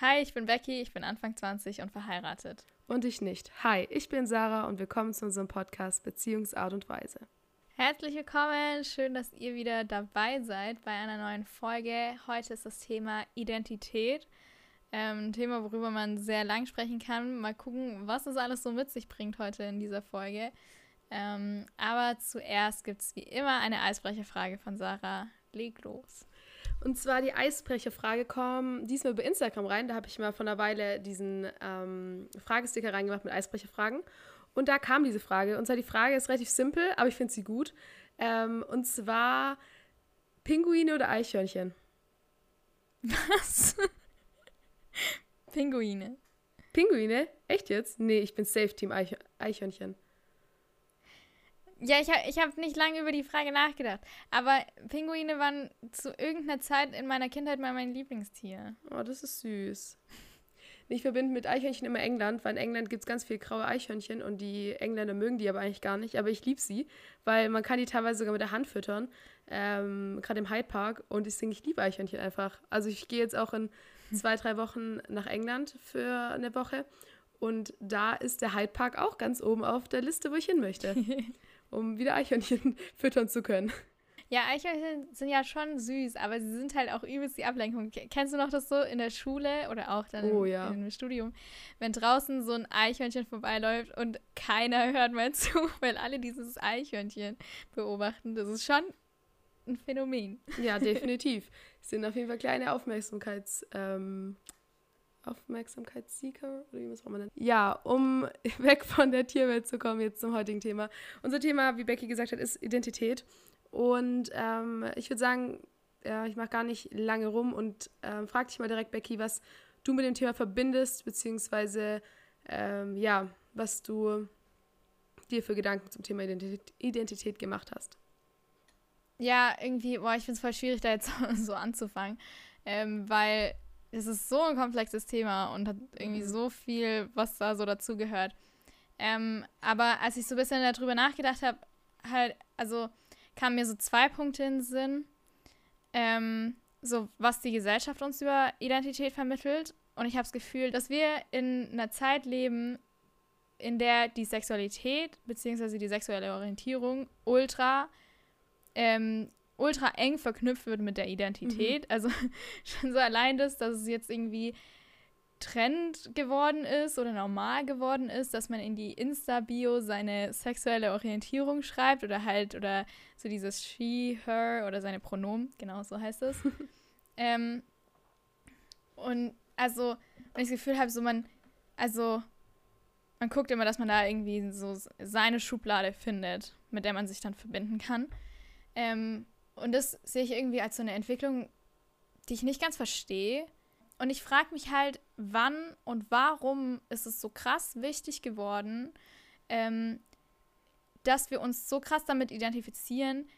Hi, ich bin Becky, ich bin Anfang 20 und verheiratet. Und ich nicht. Hi, ich bin Sarah und willkommen zu unserem Podcast Beziehungsart und Weise. Herzlich willkommen, schön, dass ihr wieder dabei seid bei einer neuen Folge. Heute ist das Thema Identität. Ähm, ein Thema, worüber man sehr lang sprechen kann. Mal gucken, was es alles so mit sich bringt heute in dieser Folge. Ähm, aber zuerst gibt es wie immer eine Eisbrecherfrage von Sarah. Leg los. Und zwar die Eisbrecherfrage kommt diesmal über Instagram rein. Da habe ich mal vor einer Weile diesen ähm, Fragesticker reingemacht mit Eisbrecherfragen. Und da kam diese Frage. Und zwar die Frage ist relativ simpel, aber ich finde sie gut. Ähm, und zwar Pinguine oder Eichhörnchen? Was? Pinguine. Pinguine? Echt jetzt? Nee, ich bin Safe Team Eichhörnchen. Ja, ich habe ich hab nicht lange über die Frage nachgedacht. Aber Pinguine waren zu irgendeiner Zeit in meiner Kindheit mal mein Lieblingstier. Oh, das ist süß. Ich verbinde mit Eichhörnchen immer England, weil in England gibt es ganz viele graue Eichhörnchen und die Engländer mögen die aber eigentlich gar nicht. Aber ich liebe sie, weil man kann die teilweise sogar mit der Hand füttern, ähm, gerade im Hyde Park. Und ich singe, ich liebe Eichhörnchen einfach. Also ich gehe jetzt auch in zwei, drei Wochen nach England für eine Woche. Und da ist der Hyde Park auch ganz oben auf der Liste, wo ich hin möchte. um wieder Eichhörnchen füttern zu können. Ja, Eichhörnchen sind ja schon süß, aber sie sind halt auch übelst die Ablenkung. Kennst du noch das so in der Schule oder auch dann oh, im, ja. im Studium, wenn draußen so ein Eichhörnchen vorbeiläuft und keiner hört mal zu, weil alle dieses Eichhörnchen beobachten? Das ist schon ein Phänomen. Ja, definitiv. sind auf jeden Fall kleine Aufmerksamkeits, ähm, Aufmerksamkeitssieger oder wie muss man nennen? Ja, um weg von der Tierwelt zu kommen, jetzt zum heutigen Thema. Unser Thema, wie Becky gesagt hat, ist Identität. Und ähm, ich würde sagen, ja, ich mache gar nicht lange rum und ähm, frag dich mal direkt, Becky, was du mit dem Thema verbindest, beziehungsweise ähm, ja, was du dir für Gedanken zum Thema Identität, Identität gemacht hast. Ja, irgendwie, boah, ich finde es voll schwierig, da jetzt so anzufangen, ähm, weil es ist so ein komplexes Thema und hat irgendwie mhm. so viel, was da so dazugehört. Ähm, aber als ich so ein bisschen darüber nachgedacht habe, halt, also kamen mir so zwei Punkte in den Sinn. Ähm, so, was die Gesellschaft uns über Identität vermittelt. Und ich habe das Gefühl, dass wir in einer Zeit leben, in der die Sexualität bzw. die sexuelle Orientierung ultra ähm, ultra eng verknüpft wird mit der Identität. Mhm. Also schon so allein das, dass es jetzt irgendwie Trend geworden ist oder normal geworden ist, dass man in die Insta-Bio seine sexuelle Orientierung schreibt oder halt, oder so dieses she, her oder seine Pronomen, genau so heißt es. ähm, und also, wenn ich das Gefühl habe, so man, also, man guckt immer, dass man da irgendwie so seine Schublade findet, mit der man sich dann verbinden kann. Ähm, und das sehe ich irgendwie als so eine Entwicklung, die ich nicht ganz verstehe. Und ich frage mich halt, wann und warum ist es so krass wichtig geworden, ähm, dass wir uns so krass damit identifizieren,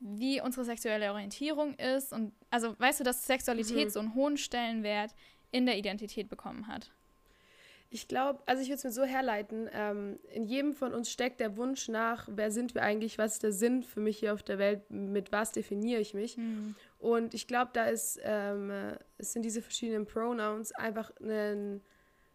wie unsere sexuelle Orientierung ist. Und also weißt du, dass Sexualität mhm. so einen hohen Stellenwert in der Identität bekommen hat. Ich glaube, also ich würde es mir so herleiten, ähm, in jedem von uns steckt der Wunsch nach, wer sind wir eigentlich, was ist der Sinn für mich hier auf der Welt, mit was definiere ich mich. Mhm. Und ich glaube, da ist, ähm, es sind diese verschiedenen Pronouns einfach ein,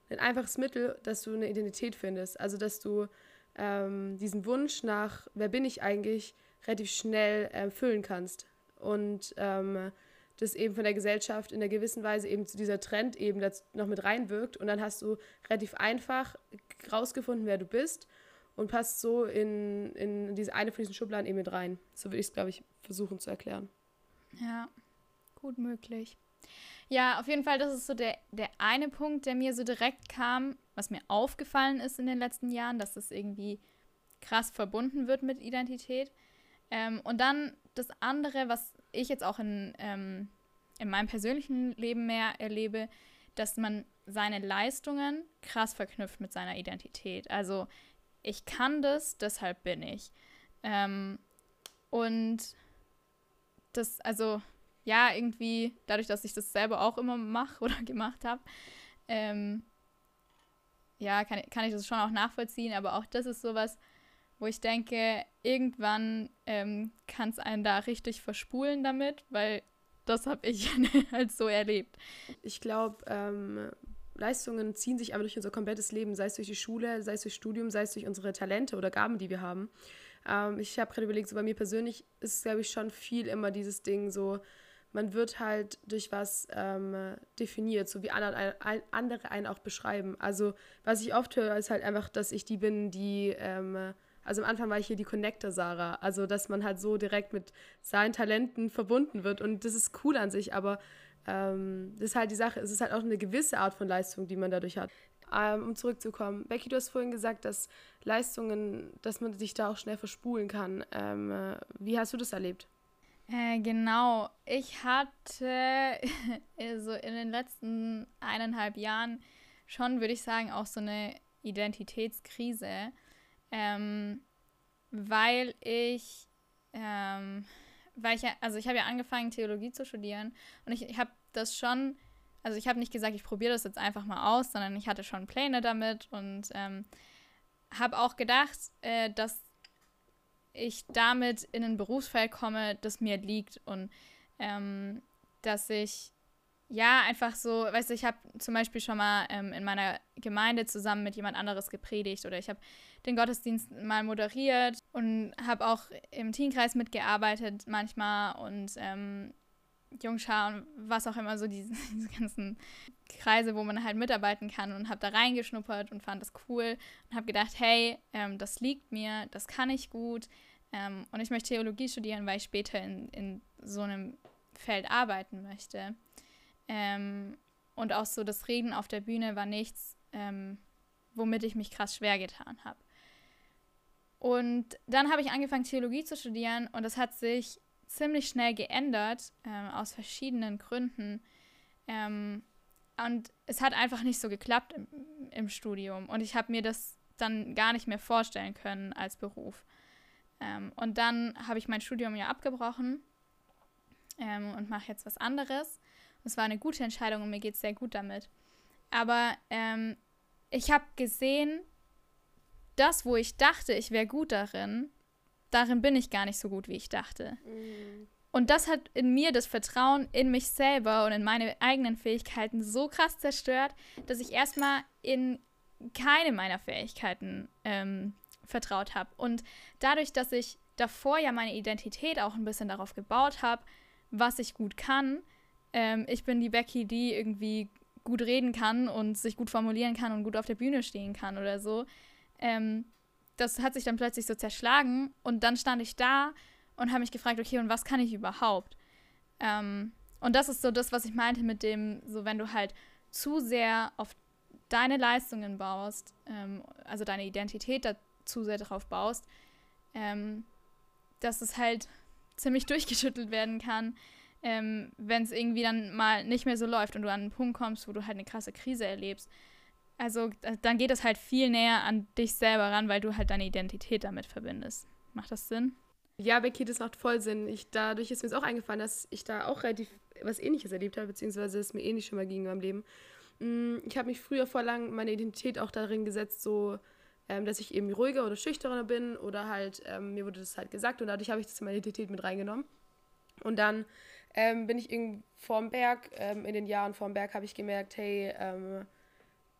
ein einfaches Mittel, dass du eine Identität findest. Also dass du ähm, diesen Wunsch nach, wer bin ich eigentlich, relativ schnell erfüllen kannst. Und ähm, das eben von der Gesellschaft in einer gewissen Weise eben zu dieser Trend eben noch mit reinwirkt. Und dann hast du relativ einfach rausgefunden, wer du bist und passt so in, in diese eine von diesen Schubladen eben mit rein. So würde ich es, glaube ich, versuchen zu erklären. Ja, gut möglich. Ja, auf jeden Fall, das ist so der, der eine Punkt, der mir so direkt kam, was mir aufgefallen ist in den letzten Jahren, dass das irgendwie krass verbunden wird mit Identität. Ähm, und dann das andere, was ich jetzt auch in, ähm, in meinem persönlichen Leben mehr erlebe, dass man seine Leistungen krass verknüpft mit seiner Identität. Also ich kann das, deshalb bin ich. Ähm, und das, also ja, irgendwie, dadurch, dass ich das selber auch immer mache oder gemacht habe, ähm, ja, kann, kann ich das schon auch nachvollziehen, aber auch das ist sowas, wo ich denke, irgendwann ähm, kann es einen da richtig verspulen damit, weil das habe ich halt so erlebt. Ich glaube, ähm, Leistungen ziehen sich aber durch unser komplettes Leben, sei es durch die Schule, sei es durch Studium, sei es durch unsere Talente oder Gaben, die wir haben. Ähm, ich habe gerade überlegt, so bei mir persönlich ist es, glaube ich, schon viel immer dieses Ding so, man wird halt durch was ähm, definiert, so wie andere, einen auch beschreiben. Also was ich oft höre, ist halt einfach, dass ich die bin, die, ähm, also am Anfang war ich hier die Connector Sarah, also dass man halt so direkt mit seinen Talenten verbunden wird und das ist cool an sich, aber ähm, das ist halt die Sache, es ist halt auch eine gewisse Art von Leistung, die man dadurch hat. Ähm, um zurückzukommen, Becky, du hast vorhin gesagt, dass Leistungen, dass man sich da auch schnell verspulen kann. Ähm, äh, wie hast du das erlebt? Äh, genau, ich hatte so in den letzten eineinhalb Jahren schon, würde ich sagen, auch so eine Identitätskrise, ähm, weil ich, ähm, weil ich also ich habe ja angefangen, Theologie zu studieren und ich, ich habe das schon, also ich habe nicht gesagt, ich probiere das jetzt einfach mal aus, sondern ich hatte schon Pläne damit und ähm, habe auch gedacht, äh, dass ich damit in ein Berufsfeld komme, das mir liegt und ähm, dass ich ja einfach so, weißt du, ich habe zum Beispiel schon mal ähm, in meiner Gemeinde zusammen mit jemand anderes gepredigt oder ich habe den Gottesdienst mal moderiert und habe auch im Teamkreis mitgearbeitet manchmal und ähm, Jungschar und was auch immer, so diese, diese, ganzen Kreise, wo man halt mitarbeiten kann und habe da reingeschnuppert und fand das cool und habe gedacht, hey, ähm, das liegt mir, das kann ich gut ähm, und ich möchte Theologie studieren, weil ich später in, in so einem Feld arbeiten möchte. Ähm, und auch so das Reden auf der Bühne war nichts, ähm, womit ich mich krass schwer getan habe. Und dann habe ich angefangen, Theologie zu studieren und das hat sich ziemlich schnell geändert, ähm, aus verschiedenen Gründen. Ähm, und es hat einfach nicht so geklappt im, im Studium. Und ich habe mir das dann gar nicht mehr vorstellen können als Beruf. Ähm, und dann habe ich mein Studium ja abgebrochen ähm, und mache jetzt was anderes. Es war eine gute Entscheidung und mir geht es sehr gut damit. Aber ähm, ich habe gesehen, das, wo ich dachte, ich wäre gut darin, darin bin ich gar nicht so gut, wie ich dachte. Mhm. Und das hat in mir das Vertrauen in mich selber und in meine eigenen Fähigkeiten so krass zerstört, dass ich erstmal in keine meiner Fähigkeiten ähm, vertraut habe. Und dadurch, dass ich davor ja meine Identität auch ein bisschen darauf gebaut habe, was ich gut kann, ähm, ich bin die Becky, die irgendwie gut reden kann und sich gut formulieren kann und gut auf der Bühne stehen kann oder so. Ähm, das hat sich dann plötzlich so zerschlagen und dann stand ich da und habe mich gefragt, okay, und was kann ich überhaupt? Ähm, und das ist so das, was ich meinte mit dem, so wenn du halt zu sehr auf deine Leistungen baust, ähm, also deine Identität da zu sehr drauf baust, ähm, dass es halt ziemlich durchgeschüttelt werden kann, ähm, wenn es irgendwie dann mal nicht mehr so läuft und du an einen Punkt kommst, wo du halt eine krasse Krise erlebst. Also dann geht es halt viel näher an dich selber ran, weil du halt deine Identität damit verbindest. Macht das Sinn? Ja, Becky, das macht voll Sinn. Ich, dadurch ist mir es auch eingefallen, dass ich da auch relativ was Ähnliches erlebt habe, beziehungsweise es mir ähnlich schon mal ging in meinem Leben. Mm, ich habe mich früher vor lang meine Identität auch darin gesetzt, so, ähm, dass ich eben ruhiger oder schüchterner bin oder halt, ähm, mir wurde das halt gesagt und dadurch habe ich das in meine Identität mit reingenommen. Und dann ähm, bin ich irgendwo vorm Berg, ähm, in den Jahren vorm Berg habe ich gemerkt, hey, ähm,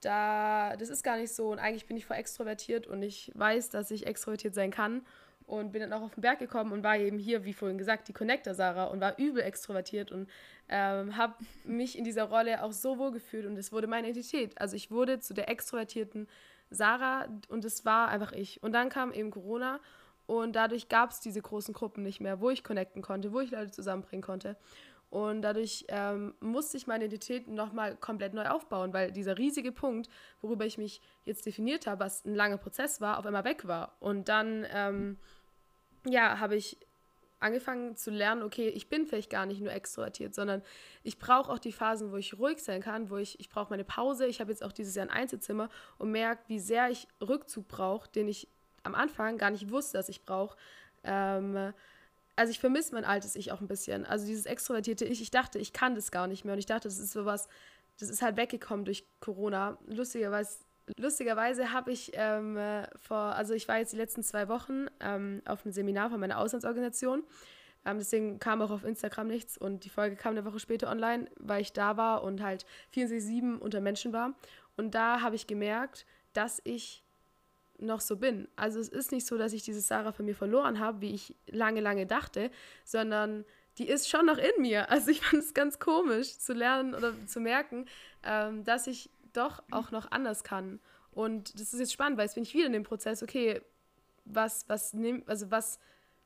da, das ist gar nicht so und eigentlich bin ich voll extrovertiert und ich weiß, dass ich extrovertiert sein kann und bin dann auch auf den Berg gekommen und war eben hier, wie vorhin gesagt, die Connector Sarah und war übel extrovertiert und ähm, habe mich in dieser Rolle auch so wohl gefühlt und es wurde meine Identität. Also ich wurde zu der extrovertierten Sarah und es war einfach ich. Und dann kam eben Corona und dadurch gab es diese großen Gruppen nicht mehr, wo ich connecten konnte, wo ich Leute zusammenbringen konnte. Und dadurch ähm, musste ich meine Identität nochmal komplett neu aufbauen, weil dieser riesige Punkt, worüber ich mich jetzt definiert habe, was ein langer Prozess war, auf einmal weg war. Und dann, ähm, ja, habe ich angefangen zu lernen, okay, ich bin vielleicht gar nicht nur extrovertiert, sondern ich brauche auch die Phasen, wo ich ruhig sein kann, wo ich, ich brauche meine Pause. Ich habe jetzt auch dieses Jahr ein Einzelzimmer und merke, wie sehr ich Rückzug brauche, den ich am Anfang gar nicht wusste, dass ich brauche. Ähm, also ich vermisse mein altes Ich auch ein bisschen. Also dieses extrovertierte Ich, ich dachte, ich kann das gar nicht mehr. Und ich dachte, das ist sowas, das ist halt weggekommen durch Corona. Lustigerweise, lustigerweise habe ich ähm, vor, also ich war jetzt die letzten zwei Wochen ähm, auf einem Seminar von meiner Auslandsorganisation, Ähm, deswegen kam auch auf Instagram nichts und die Folge kam eine Woche später online, weil ich da war und halt 24-7 unter Menschen war. Und da habe ich gemerkt, dass ich noch so bin. Also es ist nicht so, dass ich diese Sarah von mir verloren habe, wie ich lange, lange dachte, sondern die ist schon noch in mir. Also ich fand es ganz komisch zu lernen oder zu merken, ähm, dass ich doch auch noch anders kann. Und das ist jetzt spannend, weil jetzt bin ich wieder in dem Prozess, okay, was, was nimmt, also was,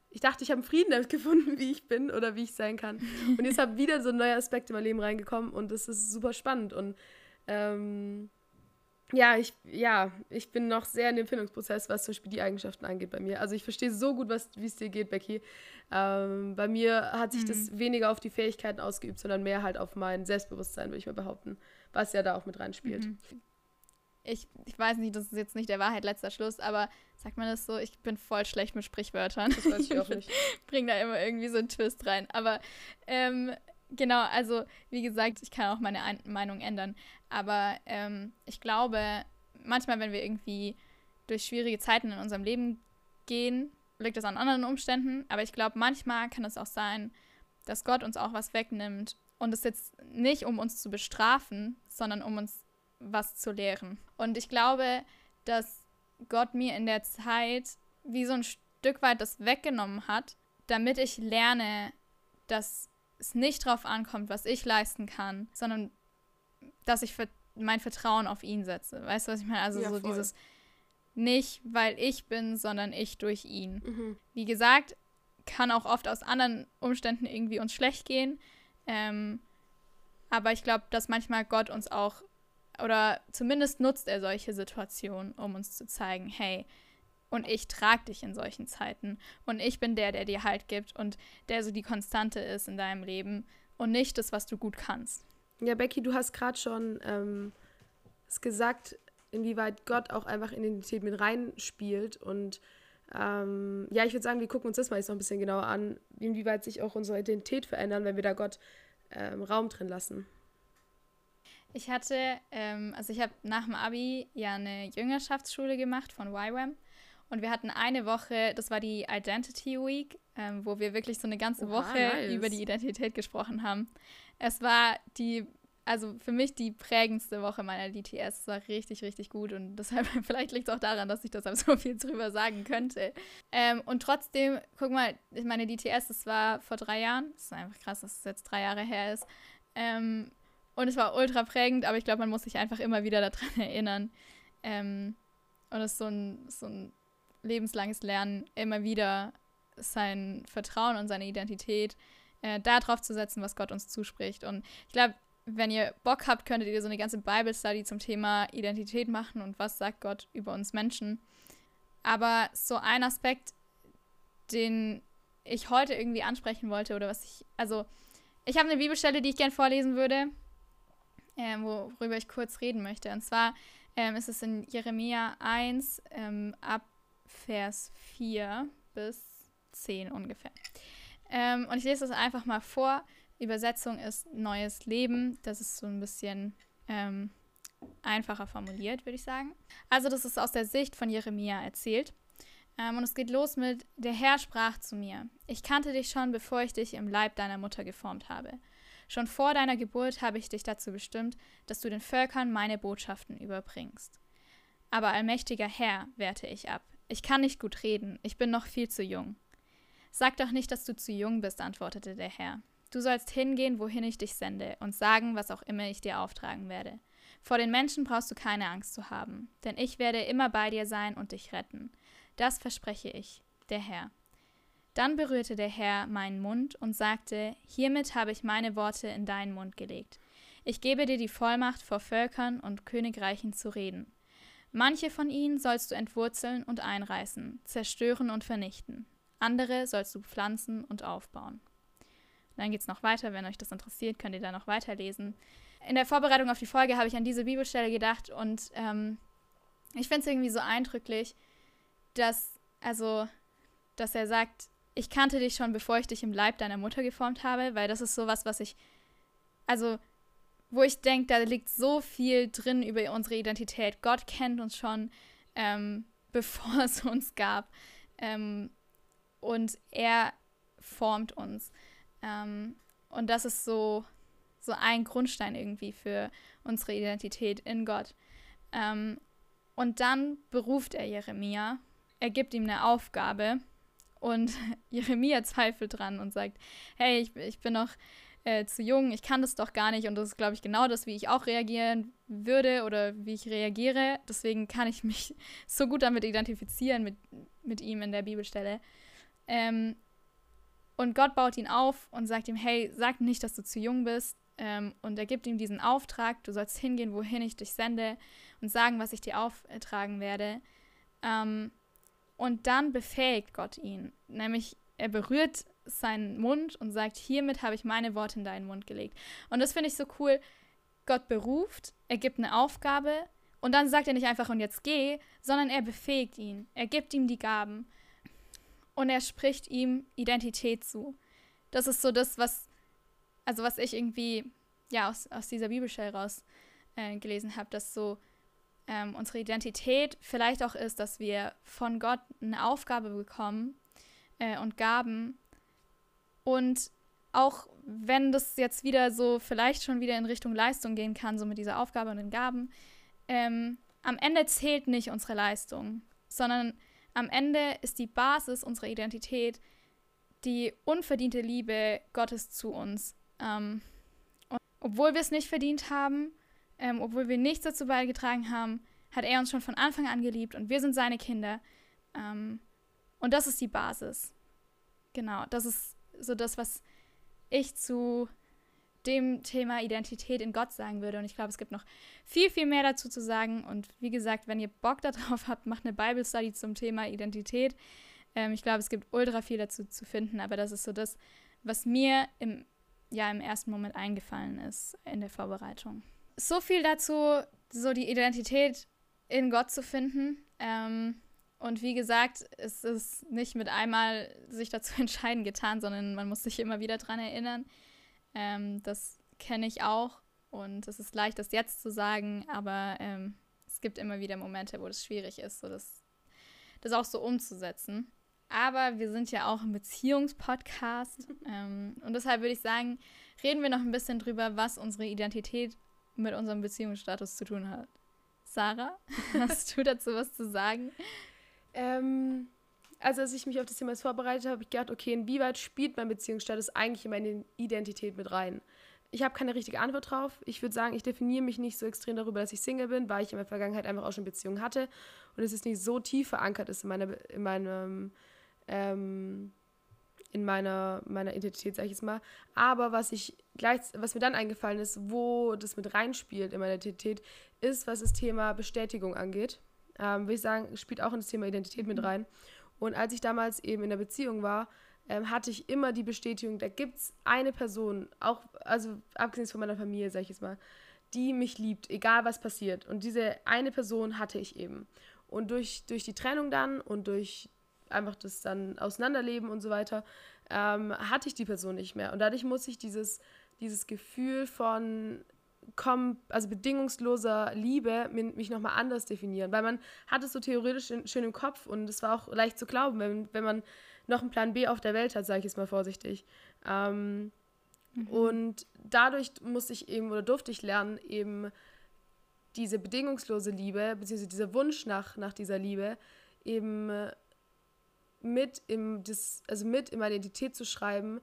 ich dachte, ich habe einen Frieden damit gefunden, wie ich bin oder wie ich sein kann. Und jetzt habe wieder so ein neuer Aspekt in mein Leben reingekommen und das ist super spannend. Und ähm, ja, ich, ja, ich bin noch sehr in dem Findungsprozess, was zum Beispiel die Eigenschaften angeht bei mir. Also ich verstehe so gut, wie es dir geht, Becky. Ähm, bei mir hat sich mhm. das weniger auf die Fähigkeiten ausgeübt, sondern mehr halt auf mein Selbstbewusstsein, würde ich mal behaupten, was ja da auch mit reinspielt. Mhm. Ich, ich weiß nicht, das ist jetzt nicht der Wahrheit letzter Schluss, aber sagt man das so, ich bin voll schlecht mit Sprichwörtern. Das weiß ich auch nicht. Bring da immer irgendwie so einen Twist rein. Aber ähm, genau, also wie gesagt, ich kann auch meine Ein Meinung ändern. Aber ähm, ich glaube, manchmal, wenn wir irgendwie durch schwierige Zeiten in unserem Leben gehen, liegt das an anderen Umständen. Aber ich glaube, manchmal kann es auch sein, dass Gott uns auch was wegnimmt. Und es jetzt nicht, um uns zu bestrafen, sondern um uns was zu lehren. Und ich glaube, dass Gott mir in der Zeit wie so ein Stück weit das weggenommen hat, damit ich lerne, dass es nicht darauf ankommt, was ich leisten kann, sondern dass ich mein Vertrauen auf ihn setze. Weißt du, was ich meine? Also ja, so voll. dieses nicht, weil ich bin, sondern ich durch ihn. Mhm. Wie gesagt, kann auch oft aus anderen Umständen irgendwie uns schlecht gehen. Ähm, aber ich glaube, dass manchmal Gott uns auch, oder zumindest nutzt er solche Situationen, um uns zu zeigen, hey, und ich trage dich in solchen Zeiten. Und ich bin der, der dir Halt gibt und der so die Konstante ist in deinem Leben und nicht das, was du gut kannst. Ja, Becky, du hast gerade schon ähm, gesagt, inwieweit Gott auch einfach in Identität mit reinspielt. Und ähm, ja, ich würde sagen, wir gucken uns das mal jetzt noch ein bisschen genauer an, inwieweit sich auch unsere Identität verändern, wenn wir da Gott ähm, Raum drin lassen. Ich hatte, ähm, also ich habe nach dem Abi ja eine Jüngerschaftsschule gemacht von YWAM. Und wir hatten eine Woche, das war die Identity Week, ähm, wo wir wirklich so eine ganze Oha, Woche nice. über die Identität gesprochen haben. Es war die, also für mich die prägendste Woche meiner DTS. Es war richtig, richtig gut und deshalb, vielleicht liegt es auch daran, dass ich deshalb so viel drüber sagen könnte. Ähm, und trotzdem, guck mal, meine DTS, das war vor drei Jahren. Das ist einfach krass, dass es jetzt drei Jahre her ist. Ähm, und es war ultra prägend, aber ich glaube, man muss sich einfach immer wieder daran erinnern. Ähm, und es ist so ein, so ein lebenslanges Lernen, immer wieder sein Vertrauen und seine Identität äh, darauf zu setzen, was Gott uns zuspricht. Und ich glaube, wenn ihr Bock habt, könntet ihr so eine ganze Bible Study zum Thema Identität machen und was sagt Gott über uns Menschen. Aber so ein Aspekt, den ich heute irgendwie ansprechen wollte oder was ich, also ich habe eine Bibelstelle, die ich gern vorlesen würde, äh, worüber ich kurz reden möchte. Und zwar ähm, ist es in Jeremia 1 ähm, ab Vers 4 bis 10 ungefähr. Ähm, und ich lese das einfach mal vor. Übersetzung ist neues Leben. Das ist so ein bisschen ähm, einfacher formuliert, würde ich sagen. Also das ist aus der Sicht von Jeremia erzählt. Ähm, und es geht los mit, der Herr sprach zu mir, ich kannte dich schon, bevor ich dich im Leib deiner Mutter geformt habe. Schon vor deiner Geburt habe ich dich dazu bestimmt, dass du den Völkern meine Botschaften überbringst. Aber allmächtiger Herr, wehrte ich ab, ich kann nicht gut reden, ich bin noch viel zu jung. Sag doch nicht, dass du zu jung bist, antwortete der Herr. Du sollst hingehen, wohin ich dich sende, und sagen, was auch immer ich dir auftragen werde. Vor den Menschen brauchst du keine Angst zu haben, denn ich werde immer bei dir sein und dich retten. Das verspreche ich, der Herr. Dann berührte der Herr meinen Mund und sagte, Hiermit habe ich meine Worte in deinen Mund gelegt. Ich gebe dir die Vollmacht, vor Völkern und Königreichen zu reden. Manche von ihnen sollst du entwurzeln und einreißen, zerstören und vernichten. Andere sollst du pflanzen und aufbauen. Dann geht es noch weiter. Wenn euch das interessiert, könnt ihr da noch weiterlesen. In der Vorbereitung auf die Folge habe ich an diese Bibelstelle gedacht und ähm, ich finde es irgendwie so eindrücklich, dass, also, dass er sagt, ich kannte dich schon, bevor ich dich im Leib deiner Mutter geformt habe, weil das ist sowas, was ich, also wo ich denke, da liegt so viel drin über unsere Identität. Gott kennt uns schon, ähm, bevor es uns gab. Ähm, und er formt uns. Ähm, und das ist so, so ein Grundstein irgendwie für unsere Identität in Gott. Ähm, und dann beruft er Jeremia, er gibt ihm eine Aufgabe und Jeremia zweifelt dran und sagt, hey, ich, ich bin noch äh, zu jung, ich kann das doch gar nicht und das ist, glaube ich, genau das, wie ich auch reagieren würde oder wie ich reagiere. Deswegen kann ich mich so gut damit identifizieren mit, mit ihm in der Bibelstelle. Ähm, und Gott baut ihn auf und sagt ihm, hey, sag nicht, dass du zu jung bist. Ähm, und er gibt ihm diesen Auftrag, du sollst hingehen, wohin ich dich sende und sagen, was ich dir auftragen werde. Ähm, und dann befähigt Gott ihn, nämlich er berührt seinen Mund und sagt, hiermit habe ich meine Worte in deinen Mund gelegt. Und das finde ich so cool. Gott beruft, er gibt eine Aufgabe und dann sagt er nicht einfach und jetzt geh, sondern er befähigt ihn. Er gibt ihm die Gaben und er spricht ihm Identität zu. Das ist so das, was, also was ich irgendwie, ja, aus, aus dieser Bibelstelle raus äh, gelesen habe, dass so ähm, unsere Identität vielleicht auch ist, dass wir von Gott eine Aufgabe bekommen äh, und Gaben. Und auch wenn das jetzt wieder so vielleicht schon wieder in Richtung Leistung gehen kann, so mit dieser Aufgabe und den Gaben, ähm, am Ende zählt nicht unsere Leistung, sondern am Ende ist die Basis unserer Identität die unverdiente Liebe Gottes zu uns. Ähm, obwohl wir es nicht verdient haben, ähm, obwohl wir nichts dazu beigetragen haben, hat er uns schon von Anfang an geliebt und wir sind seine Kinder. Ähm, und das ist die Basis. Genau, das ist so das, was ich zu dem Thema Identität in Gott sagen würde. Und ich glaube, es gibt noch viel, viel mehr dazu zu sagen. Und wie gesagt, wenn ihr Bock darauf habt, macht eine Bible Study zum Thema Identität. Ähm, ich glaube, es gibt ultra viel dazu zu finden, aber das ist so das, was mir im, ja, im ersten Moment eingefallen ist in der Vorbereitung. So viel dazu, so die Identität in Gott zu finden. Ähm, und wie gesagt, es ist nicht mit einmal sich dazu entscheiden getan, sondern man muss sich immer wieder daran erinnern. Ähm, das kenne ich auch und es ist leicht, das jetzt zu sagen, aber ähm, es gibt immer wieder Momente, wo das schwierig ist, so das, das auch so umzusetzen. Aber wir sind ja auch ein Beziehungspodcast ähm, und deshalb würde ich sagen, reden wir noch ein bisschen drüber, was unsere Identität mit unserem Beziehungsstatus zu tun hat. Sarah, hast du dazu was zu sagen? Ähm, also als ich mich auf das Thema vorbereitet habe, habe ich gedacht, okay, inwieweit spielt mein Beziehungsstatus eigentlich in meine Identität mit rein? Ich habe keine richtige Antwort drauf. Ich würde sagen, ich definiere mich nicht so extrem darüber, dass ich Single bin, weil ich in der Vergangenheit einfach auch schon Beziehungen hatte und es ist nicht so tief verankert ist in meiner, in meinem, ähm, in meiner, meiner Identität, sage ich jetzt mal. Aber was ich gleich, was mir dann eingefallen ist, wo das mit reinspielt in meiner Identität, ist, was das Thema Bestätigung angeht. Ähm, würde ich sagen, spielt auch in das Thema Identität mit mhm. rein. Und als ich damals eben in der Beziehung war, ähm, hatte ich immer die Bestätigung, da gibt es eine Person, auch, also abgesehen von meiner Familie, sag ich jetzt mal, die mich liebt, egal was passiert. Und diese eine Person hatte ich eben. Und durch, durch die Trennung dann und durch einfach das dann Auseinanderleben und so weiter, ähm, hatte ich die Person nicht mehr. Und dadurch muss ich dieses, dieses Gefühl von komm, also bedingungsloser Liebe mich nochmal anders definieren. Weil man hat es so theoretisch in, schön im Kopf und es war auch leicht zu glauben, wenn, wenn man noch einen Plan B auf der Welt hat, sage ich jetzt mal vorsichtig. Ähm, mhm. Und dadurch musste ich eben oder durfte ich lernen, eben diese bedingungslose Liebe, beziehungsweise dieser Wunsch nach, nach dieser Liebe, eben mit, im, das, also mit in meine Identität zu schreiben,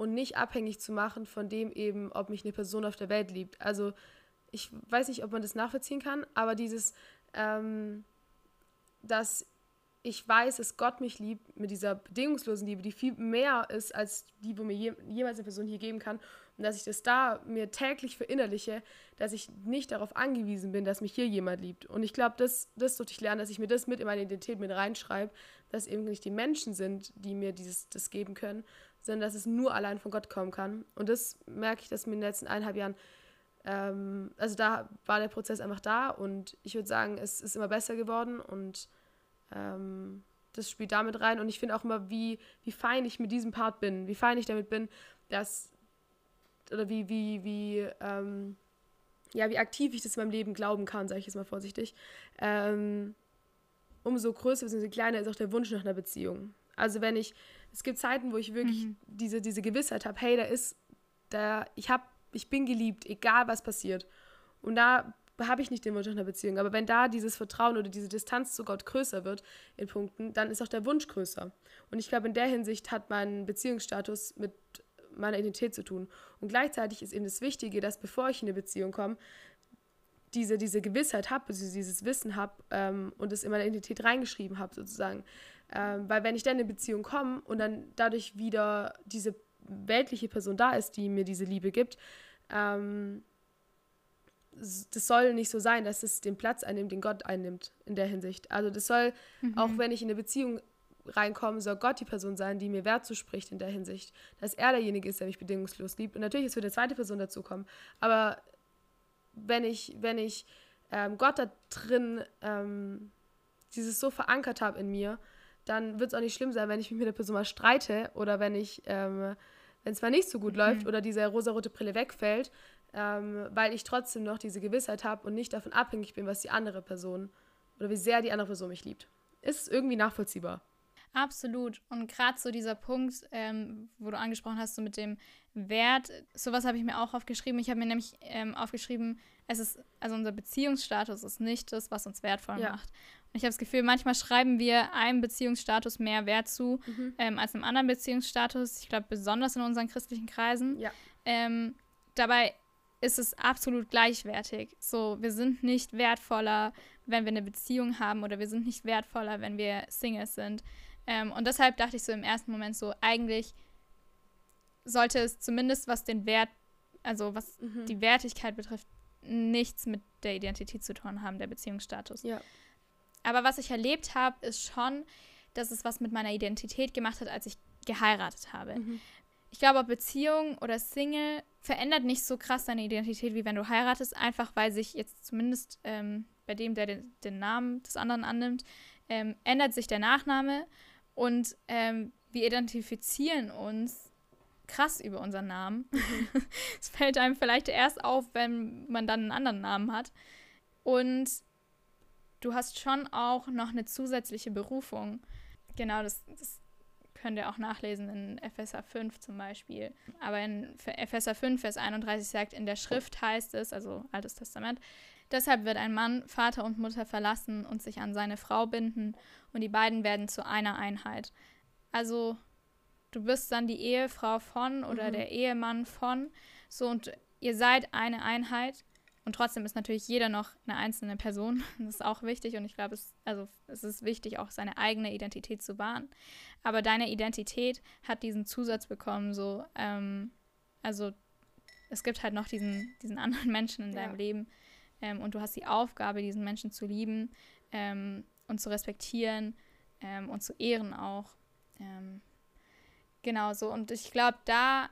und nicht abhängig zu machen von dem eben, ob mich eine Person auf der Welt liebt. Also ich weiß nicht, ob man das nachvollziehen kann, aber dieses, ähm, dass ich weiß, dass Gott mich liebt mit dieser bedingungslosen Liebe, die viel mehr ist als die, wo mir je, jemals eine Person hier geben kann. Und dass ich das da mir täglich verinnerliche, dass ich nicht darauf angewiesen bin, dass mich hier jemand liebt. Und ich glaube, das, das sollte ich lernen, dass ich mir das mit in meine Identität mit reinschreibe, dass eben nicht die Menschen sind, die mir dieses, das geben können, sondern dass es nur allein von Gott kommen kann. Und das merke ich, dass mir in den letzten eineinhalb Jahren, ähm, also da war der Prozess einfach da und ich würde sagen, es ist immer besser geworden und ähm, das spielt damit rein. Und ich finde auch immer, wie, wie fein ich mit diesem Part bin, wie fein ich damit bin, dass, oder wie, wie, wie, ähm, ja, wie aktiv ich das in meinem Leben glauben kann, sage ich jetzt mal vorsichtig. Ähm, umso größer bzw. kleiner ist auch der Wunsch nach einer Beziehung. Also wenn ich Es gibt Zeiten, wo ich wirklich mhm. diese, diese Gewissheit habe, hey, da ist, da, ich habe, ich bin geliebt, egal was passiert. Und da habe ich nicht den Wunsch nach einer Beziehung. Aber wenn da dieses Vertrauen oder diese Distanz zu Gott größer wird in Punkten, dann ist auch der Wunsch größer. Und ich glaube, in der Hinsicht hat mein Beziehungsstatus mit meiner Identität zu tun. Und gleichzeitig ist eben das Wichtige, dass bevor ich in eine Beziehung komme, diese, diese Gewissheit habe, also dieses Wissen habe ähm, und es in meine Identität reingeschrieben habe, sozusagen. Ähm, weil wenn ich dann in eine Beziehung komme und dann dadurch wieder diese weltliche Person da ist, die mir diese Liebe gibt, ähm, das soll nicht so sein, dass es den Platz einnimmt, den Gott einnimmt in der Hinsicht. Also das soll, mhm. auch wenn ich in eine Beziehung reinkomme, soll Gott die Person sein, die mir Wert zuspricht in der Hinsicht. Dass er derjenige ist, der mich bedingungslos liebt. Und natürlich ist für eine zweite Person dazukommen. Aber wenn ich, wenn ich ähm, Gott da drin ähm, dieses so verankert habe in mir, dann wird es auch nicht schlimm sein, wenn ich mich mit der Person mal streite oder wenn ich, ähm, wenn es mal nicht so gut mhm. läuft oder diese rosarote Brille wegfällt, ähm, weil ich trotzdem noch diese Gewissheit habe und nicht davon abhängig bin, was die andere Person oder wie sehr die andere Person mich liebt. Ist irgendwie nachvollziehbar. Absolut. Und gerade so dieser Punkt, ähm, wo du angesprochen hast, so mit dem Wert, sowas habe ich mir auch aufgeschrieben. Ich habe mir nämlich ähm, aufgeschrieben, es ist, also unser Beziehungsstatus ist nicht das, was uns wertvoll ja. macht. Ich habe das Gefühl, manchmal schreiben wir einem Beziehungsstatus mehr Wert zu mhm. ähm, als einem anderen Beziehungsstatus. Ich glaube, besonders in unseren christlichen Kreisen. Ja. Ähm, dabei ist es absolut gleichwertig. So, wir sind nicht wertvoller, wenn wir eine Beziehung haben oder wir sind nicht wertvoller, wenn wir Singles sind. Ähm, und deshalb dachte ich so im ersten Moment so, eigentlich sollte es zumindest was den Wert, also was mhm. die Wertigkeit betrifft, nichts mit der Identität zu tun haben, der Beziehungsstatus. Ja. Aber was ich erlebt habe, ist schon, dass es was mit meiner Identität gemacht hat, als ich geheiratet habe. Mhm. Ich glaube, Beziehung oder Single verändert nicht so krass deine Identität, wie wenn du heiratest, einfach weil sich jetzt zumindest ähm, bei dem, der den, den, Namen des anderen annimmt, ähm, ändert sich der Nachname und ähm, wir identifizieren uns krass über unseren Namen. Mhm. Es fällt einem vielleicht erst auf, wenn man dann einen anderen Namen hat. Und du hast schon auch noch eine zusätzliche Berufung. Genau, das, das könnt ihr auch nachlesen in Epheser 5 zum Beispiel. Aber in Epheser 5, Vers 31 sagt, in der Schrift heißt es, also Altes Testament, deshalb wird ein Mann Vater und Mutter verlassen und sich an seine Frau binden und die beiden werden zu einer Einheit. Also du bist dann die Ehefrau von oder mhm. der Ehemann von, so und ihr seid eine Einheit. Und trotzdem ist natürlich jeder noch eine einzelne Person. Das ist auch wichtig und ich glaube, es, also, es ist wichtig, auch seine eigene Identität zu wahren. Aber deine Identität hat diesen Zusatz bekommen, so, ähm, also es gibt halt noch diesen, diesen anderen Menschen in deinem ja. Leben ähm, und du hast die Aufgabe, diesen Menschen zu lieben ähm, und zu respektieren ähm, und zu ehren auch. Ähm, genau so. Und ich glaube, da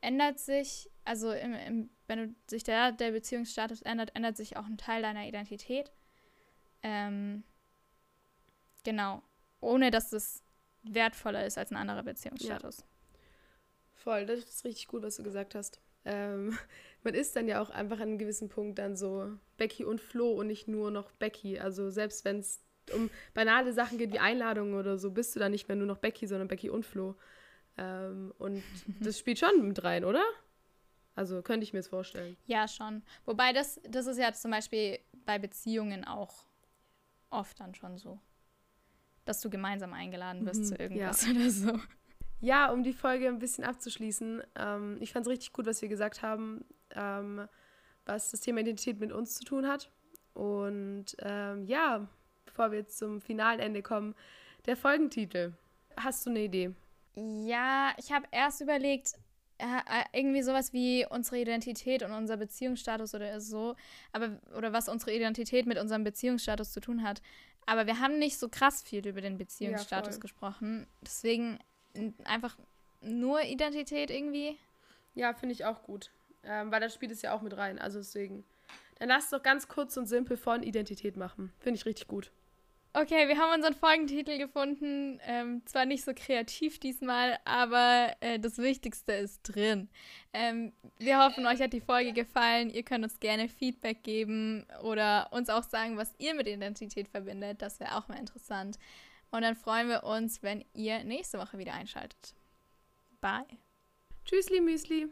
ändert sich, also im, im, wenn sich der, der Beziehungsstatus ändert, ändert sich auch ein Teil deiner Identität. Ähm, genau. Ohne dass es wertvoller ist als ein anderer Beziehungsstatus. Ja. Voll, das ist richtig gut, was du gesagt hast. Ähm, man ist dann ja auch einfach an einem gewissen Punkt dann so Becky und Flo und nicht nur noch Becky. Also selbst wenn es um banale Sachen geht wie Einladungen oder so, bist du dann nicht mehr nur noch Becky, sondern Becky und Flo. Ähm, und das spielt schon mit rein, oder? Also könnte ich mir das vorstellen. Ja, schon. Wobei das, das ist ja zum Beispiel bei Beziehungen auch oft dann schon so, dass du gemeinsam eingeladen wirst mhm, zu irgendwas ja. oder so. Ja, um die Folge ein bisschen abzuschließen. Ähm, ich fand es richtig gut, was wir gesagt haben, ähm, was das Thema Identität mit uns zu tun hat. Und ähm, ja, bevor wir jetzt zum finalen Ende kommen, der Folgentitel. Hast du eine Idee? Ja, ich habe erst überlegt, irgendwie sowas wie unsere Identität und unser Beziehungsstatus oder so, aber oder was unsere Identität mit unserem Beziehungsstatus zu tun hat. Aber wir haben nicht so krass viel über den Beziehungsstatus ja, gesprochen. Deswegen einfach nur Identität irgendwie. Ja, finde ich auch gut. Ähm, weil das spielt es ja auch mit rein. Also deswegen. Dann lass es doch ganz kurz und simpel von Identität machen. Finde ich richtig gut. Okay, wir haben unseren Folgentitel gefunden. Ähm, zwar nicht so kreativ diesmal, aber äh, das Wichtigste ist drin. Ähm, wir hoffen, euch hat die Folge gefallen. Ihr könnt uns gerne Feedback geben oder uns auch sagen, was ihr mit Identität verbindet. Das wäre auch mal interessant. Und dann freuen wir uns, wenn ihr nächste Woche wieder einschaltet. Bye. Tschüssli, Müsli.